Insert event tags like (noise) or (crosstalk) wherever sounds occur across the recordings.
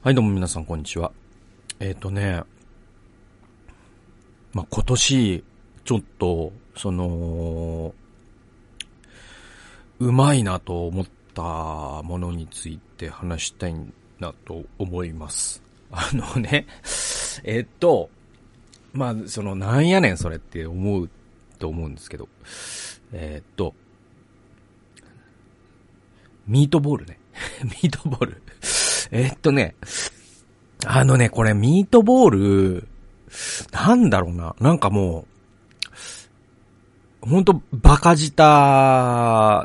はい、どうも皆さん、こんにちは。えっ、とね、まあ、今年、ちょっと、その、うまいなと思ったものについて話したいなと思います。あのね、(laughs) えっと、まあ、その、なんやねんそれって思うと思うんですけど、えっと、ミートボールね。(laughs) ミートボール。えっとね、あのね、これミートボール、なんだろうな。なんかもう、ほんとバカ舌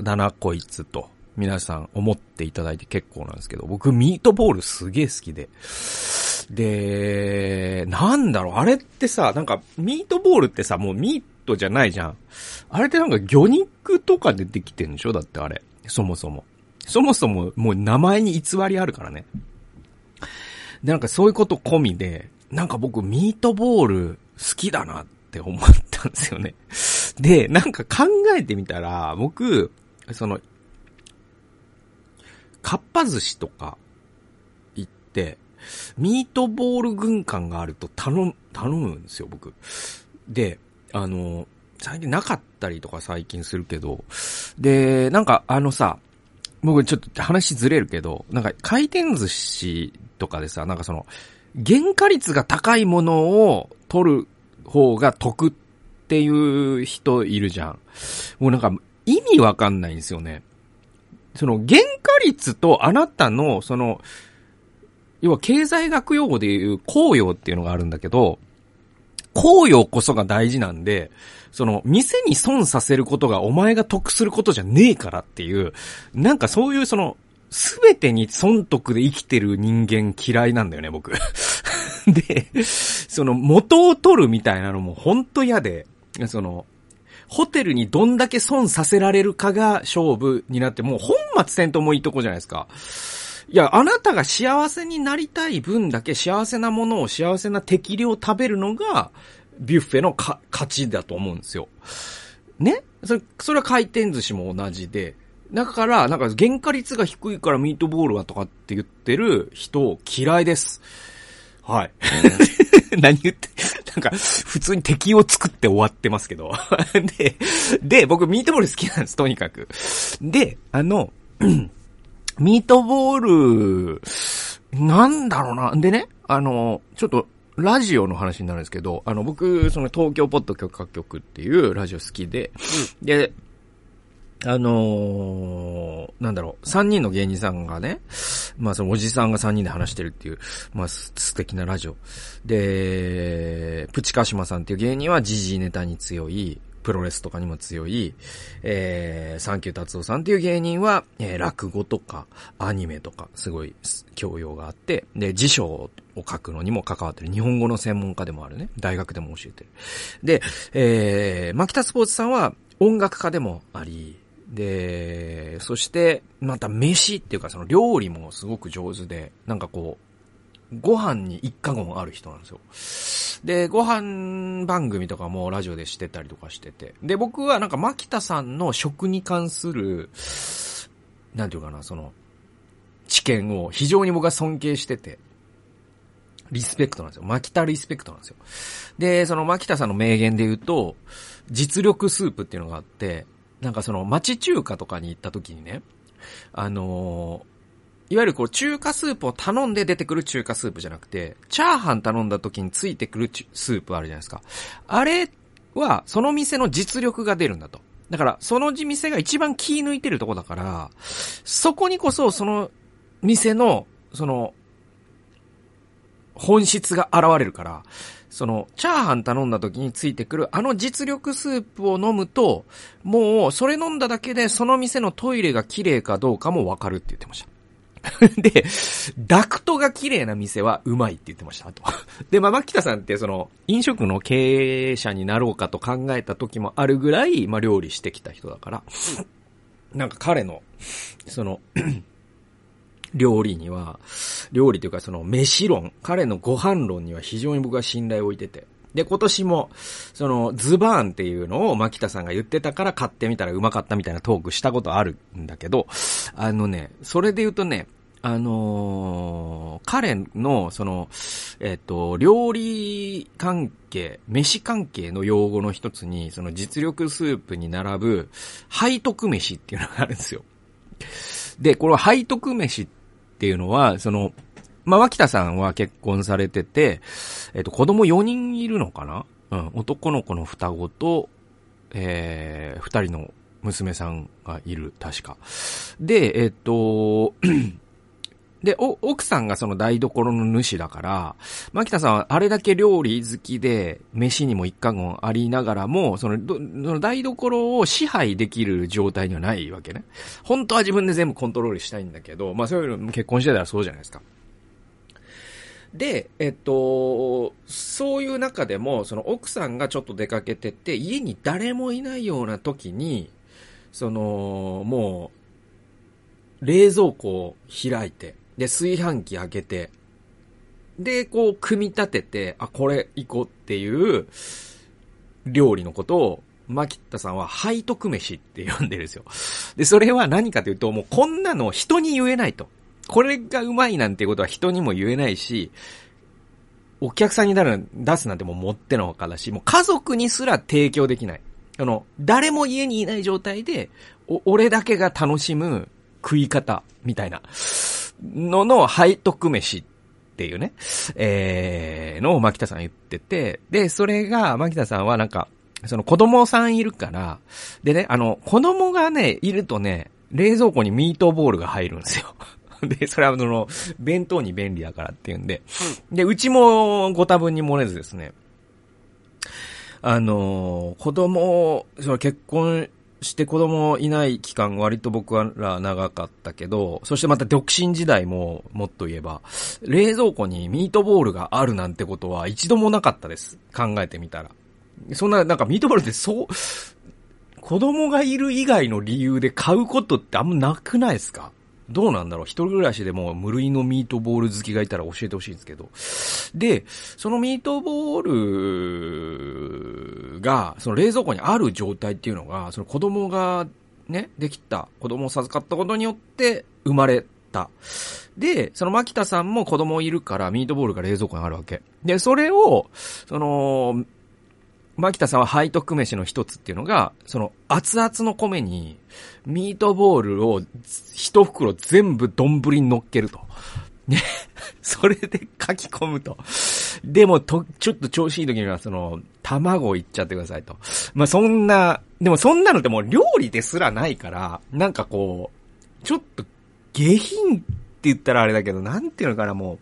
だな、こいつと。皆さん思っていただいて結構なんですけど、僕ミートボールすげえ好きで。で、なんだろう、あれってさ、なんかミートボールってさ、もうミートじゃないじゃん。あれってなんか魚肉とかでできてんでしょ？だってあれ。そもそも。そもそももう名前に偽りあるからね。で、なんかそういうこと込みで、なんか僕ミートボール好きだなって思ったんですよね。で、なんか考えてみたら、僕、その、かっぱ寿司とか行って、ミートボール軍艦があると頼む、頼むんですよ、僕。で、あの、最近なかったりとか最近するけど、で、なんかあのさ、僕ちょっと話ずれるけど、なんか回転寿司とかでさ、なんかその、原価率が高いものを取る方が得っていう人いるじゃん。もうなんか意味わかんないんですよね。その原価率とあなたのその、要は経済学用語でいう公用っていうのがあるんだけど、公用こそが大事なんで、その、店に損させることがお前が得することじゃねえからっていう、なんかそういうその、すべてに損得で生きてる人間嫌いなんだよね、僕。(laughs) で、その元を取るみたいなのも本当嫌で、その、ホテルにどんだけ損させられるかが勝負になって、もう本末転倒もいいとこじゃないですか。いや、あなたが幸せになりたい分だけ幸せなものを幸せな適量食べるのが、ビュッフェのか勝ちだと思うんですよ。ね？それ、それは回転寿司も同じで。だから、なんか原価率が低いからミートボールはとかって言ってる人嫌いです。はい。(laughs) 何言って、なんか、普通に敵を作って終わってますけど。(laughs) で、で、僕ミートボール好きなんです、とにかく。で、あの、(clears throat) ミートボール、なんだろうな。でね、あの、ちょっと、ラジオの話になるんですけど、あの、僕、その東京ポッド許可局っていうラジオ好きで、で、あのーなんだろう、三人の芸人さんがね、まあそのおじさんが三人で話してるっていう、まあす素敵なラジオ。で、プチカシマさんっていう芸人は時事ネタに強い、プロレスとかにも強い、えー、サンキュー達夫さんっていう芸人は、えー、落語とか、アニメとか、すごい教養があって、で、辞書を書くのにも関わってる、日本語の専門家でもあるね、大学でも教えてる。で、えー、マキタスポーツさんは音楽家でもあり、で、そして、また飯っていうかその料理もすごく上手で、なんかこう、ご飯に一過言ある人なんですよ。で、ご飯番組とかもラジオでしてたりとかしてて。で、僕はなんか牧田さんの食に関する、なんていうかな、その、知見を非常に僕は尊敬してて、リスペクトなんですよ。牧田リスペクトなんですよ。で、その牧田さんの名言で言うと、実力スープっていうのがあって、なんかその町中華とかに行った時にね、あのーいわゆるこう中華スープを頼んで出てくる中華スープじゃなくて、チャーハン頼んだ時についてくるスープあるじゃないですか。あれは、その店の実力が出るんだと。だから、その店が一番気抜いてるとこだから、そこにこそその店の、その、本質が現れるから、その、チャーハン頼んだ時についてくる、あの実力スープを飲むと、もう、それ飲んだだけで、その店のトイレが綺麗かどうかもわかるって言ってました。(laughs) で、ダクトが綺麗な店はうまいって言ってました、あと。(laughs) で、まあ、牧田さんってその、飲食の経営者になろうかと考えた時もあるぐらい、まあ、料理してきた人だから、なんか彼の、その、(clears throat) 料理には、料理というかその飯論、彼のご飯論には非常に僕は信頼を置いてて。で、今年も、その、ズバーンっていうのを牧田さんが言ってたから買ってみたらうまかったみたいなトークしたことあるんだけど、あのね、それで言うとね、あのー彼の、その、えっ、と、料理関係、飯関係の用語の一つに、その実力スープに並ぶ、背徳飯っていうのがあるんですよ。で、この背徳飯っていうのは、その、まあ、脇田さんは結婚されてて、えっ、と、子供4人いるのかな？うん、男の子の双子と、えー、二人の娘さんがいる、確か。で、えっ、と、で、お、奥さんがその台所の主だから、牧田さんはあれだけ料理好きで、飯にも一家言ありながらも、その、その台所を支配できる状態にはないわけね。本当は自分で全部コントロールしたいんだけど、まあそういうの結婚してたらそうじゃないですか。で、えっと、そういう中でも、その奥さんがちょっと出かけてて、家に誰もいないような時に、その、もう、冷蔵庫を開いて、で、炊飯器開けて、で、こう、組み立てて、あ、これ行こうっていう、料理のことを、牧田さんは背徳飯って呼んでるんですよ。で、それは何かというと、もうこんなの人に言えないと。これがうまいなんてことは人にも言えないし、お客さんに、出すなんてもう持ってのほかだし、もう家族にすら提供できない。あの、誰も家にいない状態で、お、俺だけが楽しむ食い方、みたいな、のの背徳飯っていうね、えー、のを牧田さん言ってて、で、それが、牧田さんはなんか、その子供さんいるから、でね、あの、子供がね、いるとね、冷蔵庫にミートボールが入るんですよ。で、それはその、弁当に便利だからっていうんで。で、うちもご多分に漏れずですね、あの、子供、その結婚して子供いない期間割と僕はら長かったけど、そしてまた独身時代ももっと言えば、冷蔵庫にミートボールがあるなんてことは一度もなかったです。考えてみたら。そんな、なんかミートボールってそう、子供がいる以外の理由で買うことってあんまなくないですか？どうなんだろう一人暮らしでも無類のミートボール好きがいたら教えてほしいんですけど。で、そのミートボールが、その冷蔵庫にある状態っていうのが、その子供がね、できた、子供を授かったことによって生まれた。で、その牧田さんも子供いるからミートボールが冷蔵庫にあるわけ。で、それを、その、牧田さんは背徳飯の一つっていうのが、その熱々の米にミートボールを一袋全部丼に乗っけると。ね。(laughs) それで書き込むと。でも、と、ちょっと調子いい時には、その、卵をいっちゃってくださいと。まあ、そんな、でもそんなのってもう料理ですらないから、なんかこう、ちょっと下品って言ったらあれだけど、なんていうのかな、もう、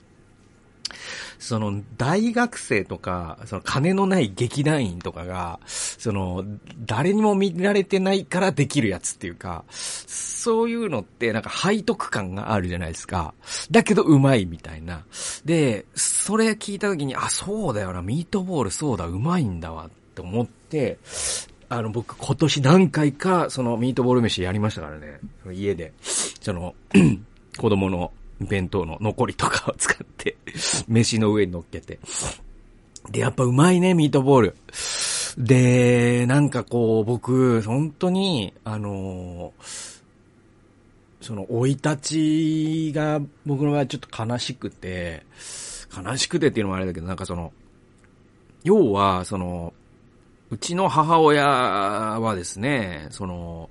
その、大学生とか、その、金のない劇団員とかが、その、誰にも見られてないからできるやつっていうか、そういうのって、なんか背徳感があるじゃないですか。だけど、うまいみたいな。で、それ聞いた時に、あ、そうだよな、ミートボールそうだ、うまいんだわ、って思って、あの、僕、今年何回か、その、ミートボール飯やりましたからね。家で。その、(clears throat) 子供の弁当の残りとかを使って、(laughs) 飯の上に乗っけて。で、やっぱうまいね、ミートボール。で、なんかこう、僕、本当に、あのその、生い立ちが、僕の場合ちょっと悲しくて、悲しくてっていうのもあれだけど、なんかその、要は、その、うちの母親はですね、その、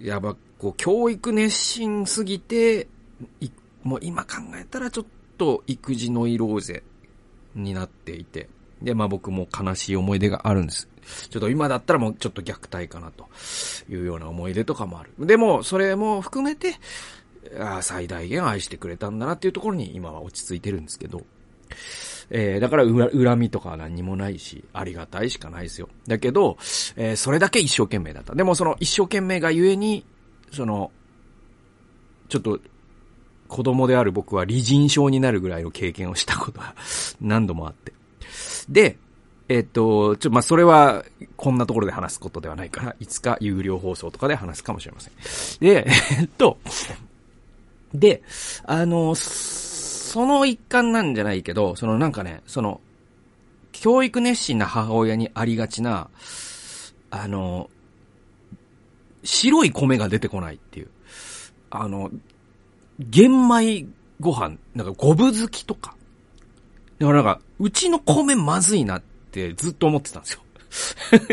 やば、こう、教育熱心すぎて、もう今考えたらちょっと育児ノイローゼになっていて、で、まあ僕も悲しい思い出があるんです。ちょっと今だったらもうちょっと虐待かなというような思い出とかもある。でも、それも含めて、あ最大限愛してくれたんだなっていうところに今は落ち着いてるんですけど、えー、だから恨みとかは何もないし、ありがたいしかないですよ。だけど、えー、それだけ一生懸命だった。でもその一生懸命がゆえに、その、ちょっと、子供である僕は理人症になるぐらいの経験をしたことが (laughs) 何度もあって。で、えっと、ちょ、まあ、それは、こんなところで話すことではないから、いつか有料放送とかで話すかもしれません。で、えっと、で、あの、その一環なんじゃないけど、そのなんかね、その、教育熱心な母親にありがちな、あの、白い米が出てこないっていう。あの、玄米ご飯、なんか五分好きとか。だからなんか、うちの米まずいなってずっと思ってたんですよ。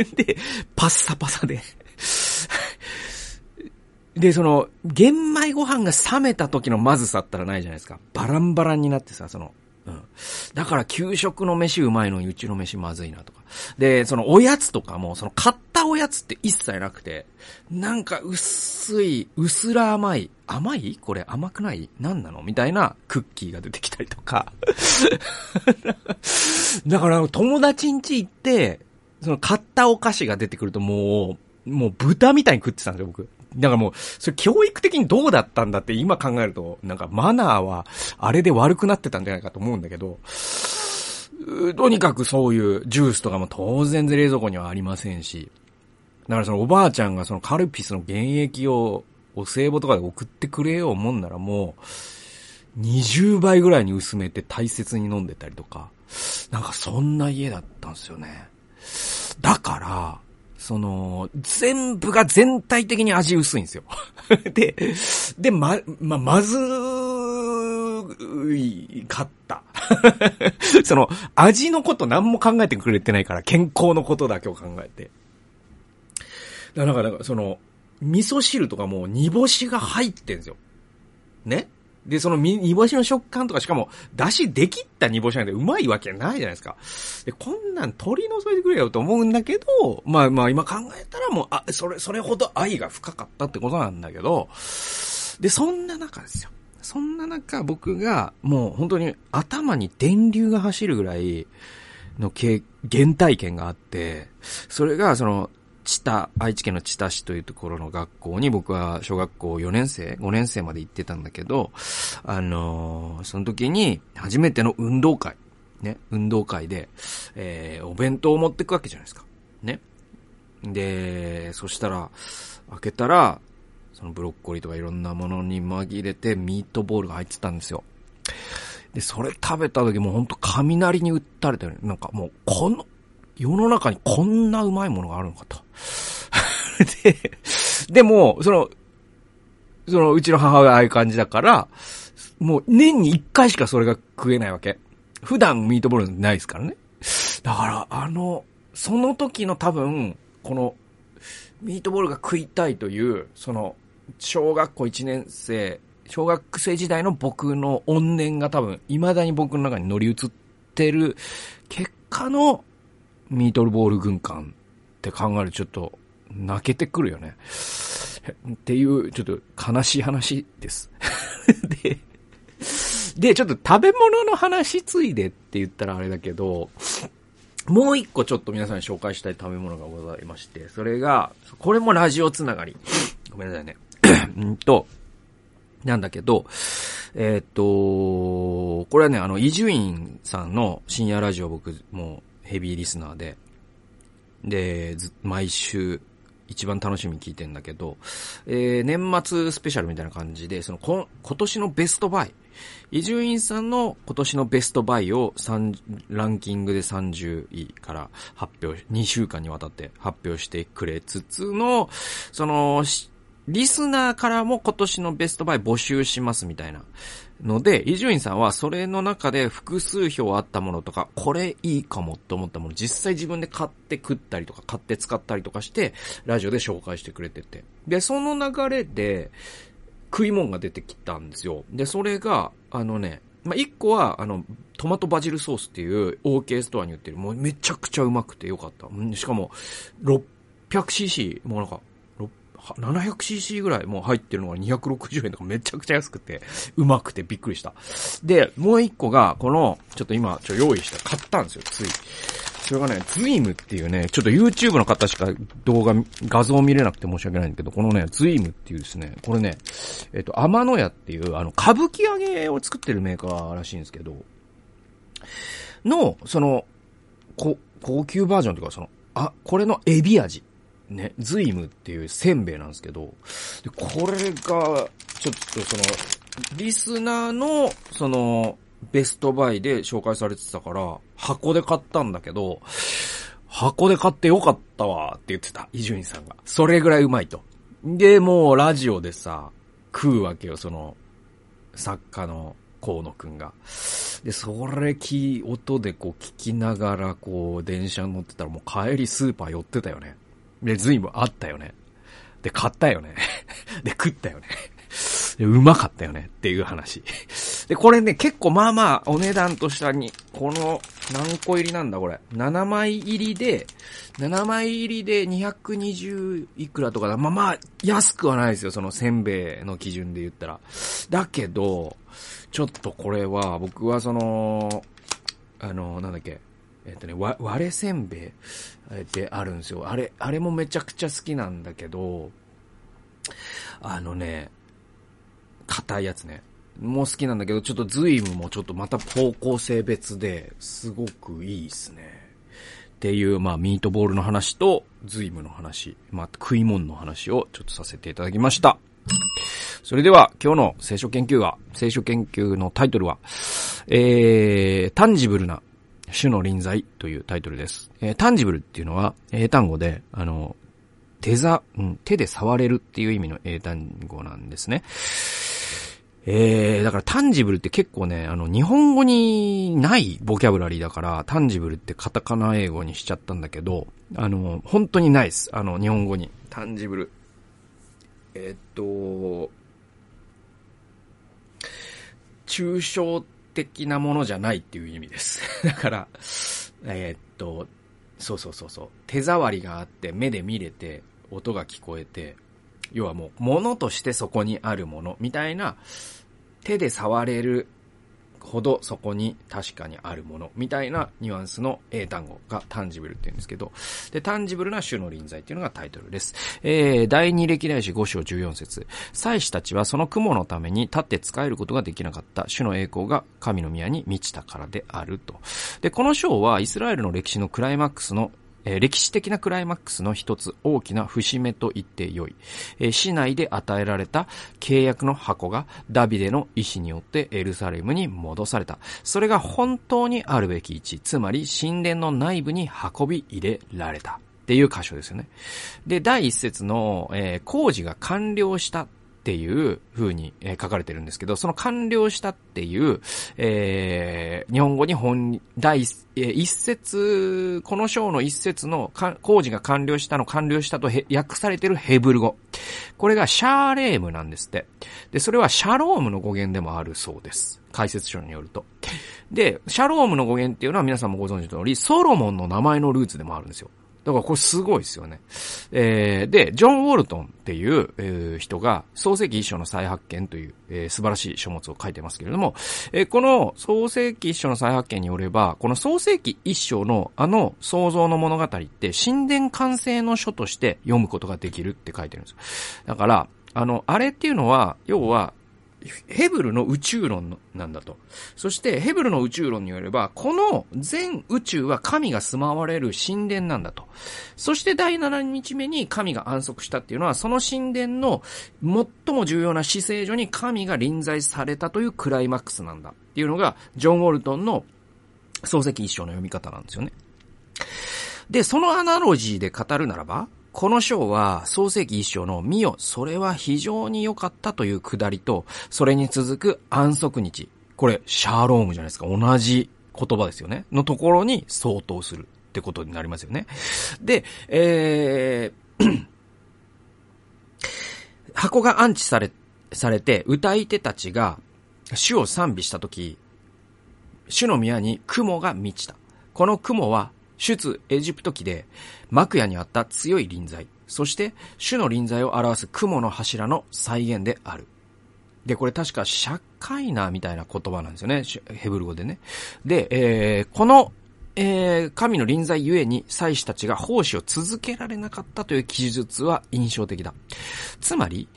(laughs) で、パッサパサでで、その、玄米ご飯が冷めた時のまずさったらないじゃないですか。バランバランになってさ、その、うん。だから給食の飯うまいのにうちの飯まずいなとか。で、そのおやつとかも、その買ったおやつって一切なくて、なんか薄い、薄ら甘い、甘い？これ甘くない？何なの？みたいなクッキーが出てきたりとか。(laughs) だから友達ん家行って、その買ったお菓子が出てくるともう、もう豚みたいに食ってたんですよ、僕。だからもう、それ教育的にどうだったんだって今考えると、なんかマナーはあれで悪くなってたんじゃないかと思うんだけど、とにかくそういうジュースとかも当然冷蔵庫にはありませんし、だからそのおばあちゃんがそのカルピスの原液をお歳暮とかで送ってくれようもんならもう、20倍ぐらいに薄めて大切に飲んでたりとか、なんかそんな家だったんですよね。だから、その、全部が全体的に味薄いんですよ。(laughs) で、で、ま、ま、まずいかった。(laughs) その、味のこと何も考えてくれてないから、健康のことだけを考えて。だから、その、味噌汁とかも煮干しが入ってんですよ。ね？で、その煮干しの食感とか、しかも、出汁できった煮干しなんてうまいわけないじゃないですか。で、こんなん取り除いてくれよと思うんだけど、まあまあ今考えたらもう、あ、それ、それほど愛が深かったってことなんだけど、で、そんな中ですよ。そんな中、僕が、もう本当に頭に電流が走るぐらいの原体験があって、それが、その、知多、愛知県の知多市というところの学校に僕は小学校4年生、5年生まで行ってたんだけど、あのー、その時に初めての運動会、ね、運動会で、えー、お弁当を持ってくわけじゃないですか。ね。で、そしたら、開けたら、そのブロッコリーとかいろんなものに紛れてミートボールが入ってたんですよ。で、それ食べた時もうほんと雷に打たれたよね。なんかもう、この、世の中にこんなうまいものがあるのかと。(laughs) で、でも、その、その、うちの母親ああいう感じだから、もう年に一回しかそれが食えないわけ。普段ミートボールないですからね。だから、あの、その時の多分、この、ミートボールが食いたいという、その、小学校1年生、小学生時代の僕の怨念が多分、未だに僕の中に乗り移ってる結果のミートルボール軍艦って考えるとちょっと泣けてくるよね。っていう、ちょっと悲しい話です。(laughs) で、で、ちょっと食べ物の話ついでって言ったらあれだけど、もう一個ちょっと皆さんに紹介したい食べ物がございまして、それが、これもラジオつながり。ごめんなさいね。(coughs) うんと、なんだけど、えー、っと、これはね、あの、伊集院さんの深夜ラジオ僕もうヘビーリスナーで、で、毎週、一番楽しみに聞いてんだけど、えー、年末スペシャルみたいな感じで、その、こ今年のベストバイ、伊集院さんの今年のベストバイをランキングで30位から発表、2週間にわたって発表してくれつつの、その、リスナーからも今年のベストバイ募集しますみたいな。ので、伊集院さんはそれの中で複数票あったものとか、これいいかもって思ったもの、実際自分で買って食ったりとか、買って使ったりとかして、ラジオで紹介してくれてて。で、その流れで、食い物が出てきたんですよ。で、それが、あのね、まあ、一個は、あの、トマトバジルソースっていう OK ストアに売ってる、もうめちゃくちゃうまくてよかった。しかも、600cc、もうなんか、700cc ぐらいもう入ってるのが260円とかめちゃくちゃ安くて、うまくてびっくりした。で、もう一個が、この、ちょっと今、ちょ、用意して買ったんですよ、つい。それがね、ズイムっていうね、ちょっと YouTube の方しか動画、画像見れなくて申し訳ないんだけど、このね、ズイムっていうですね、これね、えっと、天野屋っていう、あの、歌舞伎揚げを作ってるメーカーらしいんですけど、の、その、こ、高級バージョンというか、その、あ、これのエビ味。ね、ズイムっていうせんべいなんですけど、でこれが、ちょっとその、リスナーの、その、ベストバイで紹介されてたから、箱で買ったんだけど、箱で買ってよかったわって言ってた、伊集院さんが。それぐらいうまいと。で、もうラジオでさ、食うわけよ、その、作家の河野くんが。で、それき、音でこう聞きながらこう電車に乗ってたらもう帰りスーパー寄ってたよね。で、随分あったよね。で、買ったよね。(laughs) で、食ったよね。で、うまかったよねっていう話。で、これね、結構まあまあ、お値段としたに、この、何個入りなんだこれ。7枚入りで、7枚入りで220いくらとかだ。まあまあ、安くはないですよ。そのせんべいの基準で言ったら。だけど、ちょっとこれは、僕はその、あの、なんだっけ。えっ、とね、わ、割れせんべいってあるんですよ。あれ、あれもめちゃくちゃ好きなんだけど、あのね、硬いやつね。もう好きなんだけど、ちょっとズイムもちょっとまた方向性別ですごくいいっすね。っていう、まあ、ミートボールの話と、ズイムの話、まあ、食い物の話をちょっとさせていただきました。それでは、今日の聖書研究は、聖書研究のタイトルは、えー、タンジブルな主の臨在というタイトルです。えー、タンジブルっていうのは、英単語で、あの、手ざ、うん、手で触れるっていう意味の英単語なんですね。えー、だからタンジブルって結構ね、あの、日本語にないボキャブラリーだから、タンジブルってカタカナ英語にしちゃったんだけど、あの、本当にないです。あの、日本語に。タンジブル。えー、っと、抽象的なものじゃないっていう意味です。(laughs) だから、えー、っと、そうそうそうそう。手触りがあって、目で見れて、音が聞こえて、要はもう、物としてそこにあるもの、みたいな、手で触れるほどそこに確かにあるもの、みたいなニュアンスの英単語がタンジブルって言うんですけど、で、タンジブルな種の臨在っていうのがタイトルです。えー、第二歴代史5章14節祭司たちはその雲のために立って使えることができなかった種の栄光が神の宮に満ちたからであると。で、この章はイスラエルの歴史のクライマックスのえー、歴史的なクライマックスの一つ大きな節目と言ってよい。えー、市内で与えられた契約の箱がダビデの意志によってエルサレムに戻された。それが本当にあるべき位置、つまり神殿の内部に運び入れられた。っていう箇所ですよね。で、第一節の、えー、工事が完了したっていう風に、書かれてるんですけど、その完了したっていう、えー、日本語に本、第一、一節、この章の一節の工事が完了したの完了したと訳されてるヘブル語。これがシャーレームなんですって。で、それはシャロームの語源でもあるそうです。解説書によると。で、シャロームの語源っていうのは皆さんもご存知の通り、ソロモンの名前のルーツでもあるんですよ。だからこれすごいですよね。えー、で、ジョン・ウォルトンっていう、えー、人が、創世記一章の再発見という、えー、素晴らしい書物を書いてますけれども、えー、この創世記一章の再発見によれば、この創世記一章のあの創造の物語って神殿完成の書として読むことができるって書いてるんですよ。だから、あの、あれっていうのは、要は、ヘブルの宇宙論なんだと。そしてヘブルの宇宙論によれば、この全宇宙は神が住まわれる神殿なんだと。そして第7日目に神が安息したっていうのは、その神殿の最も重要な死聖所に神が臨在されたというクライマックスなんだっていうのが、ジョン・ウォルトンの漱石一章の読み方なんですよね。で、そのアナロジーで語るならば、この章は、創世記一章の見よ、それは非常に良かったというくだりと、それに続く安息日。これ、シャーロームじゃないですか。同じ言葉ですよね。のところに相当するってことになりますよね。で、えー、(clears throat) 箱が安置され、されて、歌い手たちが主を賛美したとき、主の宮に雲が満ちた。この雲は出エジプト記で、幕屋にあった強い臨在、そして主の臨在を表す雲の柱の再現である。で、これ確かシャッカイナみたいな言葉なんですよね。ヘブル語でね。で、えー、この、えー、神の臨在ゆえに祭司たちが奉仕を続けられなかったという記述は印象的だ。つまり、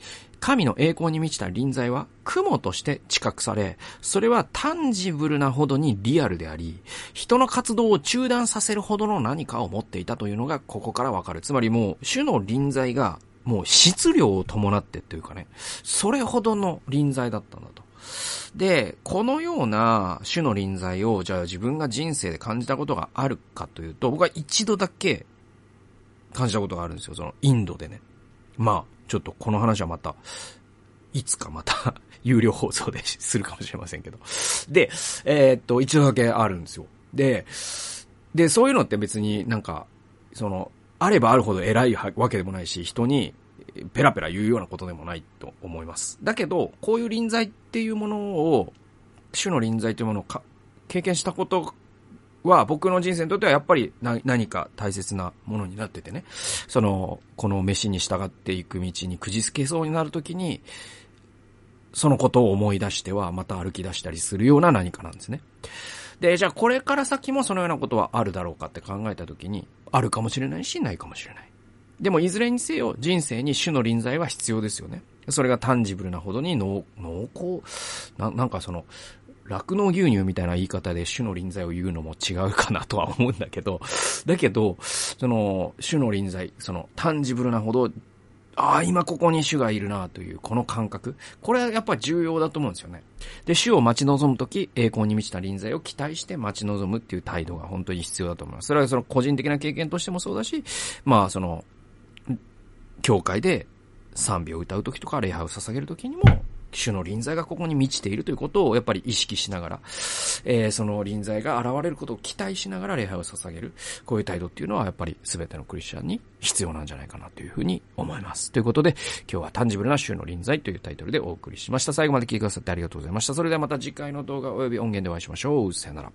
神の栄光に満ちた臨在は雲として知覚され、それはタンジブルなほどにリアルであり、人の活動を中断させるほどの何かを持っていたというのがここからわかる。つまりもう、主の臨在がもう質量を伴ってっていうかね、それほどの臨在だったんだと。で、このような種の臨在を、じゃあ自分が人生で感じたことがあるかというと、僕は一度だけ感じたことがあるんですよ。そのインドでね。まあ、ちょっとこの話はまた、いつかまた (laughs) 有料放送でするかもしれませんけど。で、えー、っと、一度だけあるんですよ。で、で、そういうのって別になんか、その、あればあるほど偉いわけでもないし、人にペラペラ言うようなことでもないと思います。だけど、こういう臨在っていうものを、種の臨在というものを経験したことは僕の人生にとってはやっぱり何か大切なものになっててね、その、この飯に従っていく道にくじつけそうになるときに、そのことを思い出してはまた歩き出したりするような何かなんですね。で、じゃあこれから先もそのようなことはあるだろうかって考えたときに、あるかもしれないし、ないかもしれない。でもいずれにせよ人生に種の臨在は必要ですよね。それがタンジブルなほどに濃厚な、なんかその、酪農牛乳みたいな言い方で種の臨在を言うのも違うかなとは思うんだけど、(laughs) だけど、その、種の臨在、その、タンジブルなほど、ああ、今ここに種がいるなという、この感覚。これはやっぱ重要だと思うんですよね。で、種を待ち望むとき、栄光に満ちた臨在を期待して待ち望むっていう態度が本当に必要だと思います。それはその個人的な経験としてもそうだし、まあその、教会で賛美を歌うときとか礼拝を捧げるときにも、主の臨在がここに満ちているということをやっぱり意識しながら、えー、その臨在が現れることを期待しながら礼拝を捧げる、こういう態度っていうのはやっぱり全てのクリスチャンに必要なんじゃないかなというふうに思います。ということで、今日はタンジブルな種の臨在というタイトルでお送りしました。最後まで聞いてくださってありがとうございました。それではまた次回の動画及び音源でお会いしましょう。さよなら。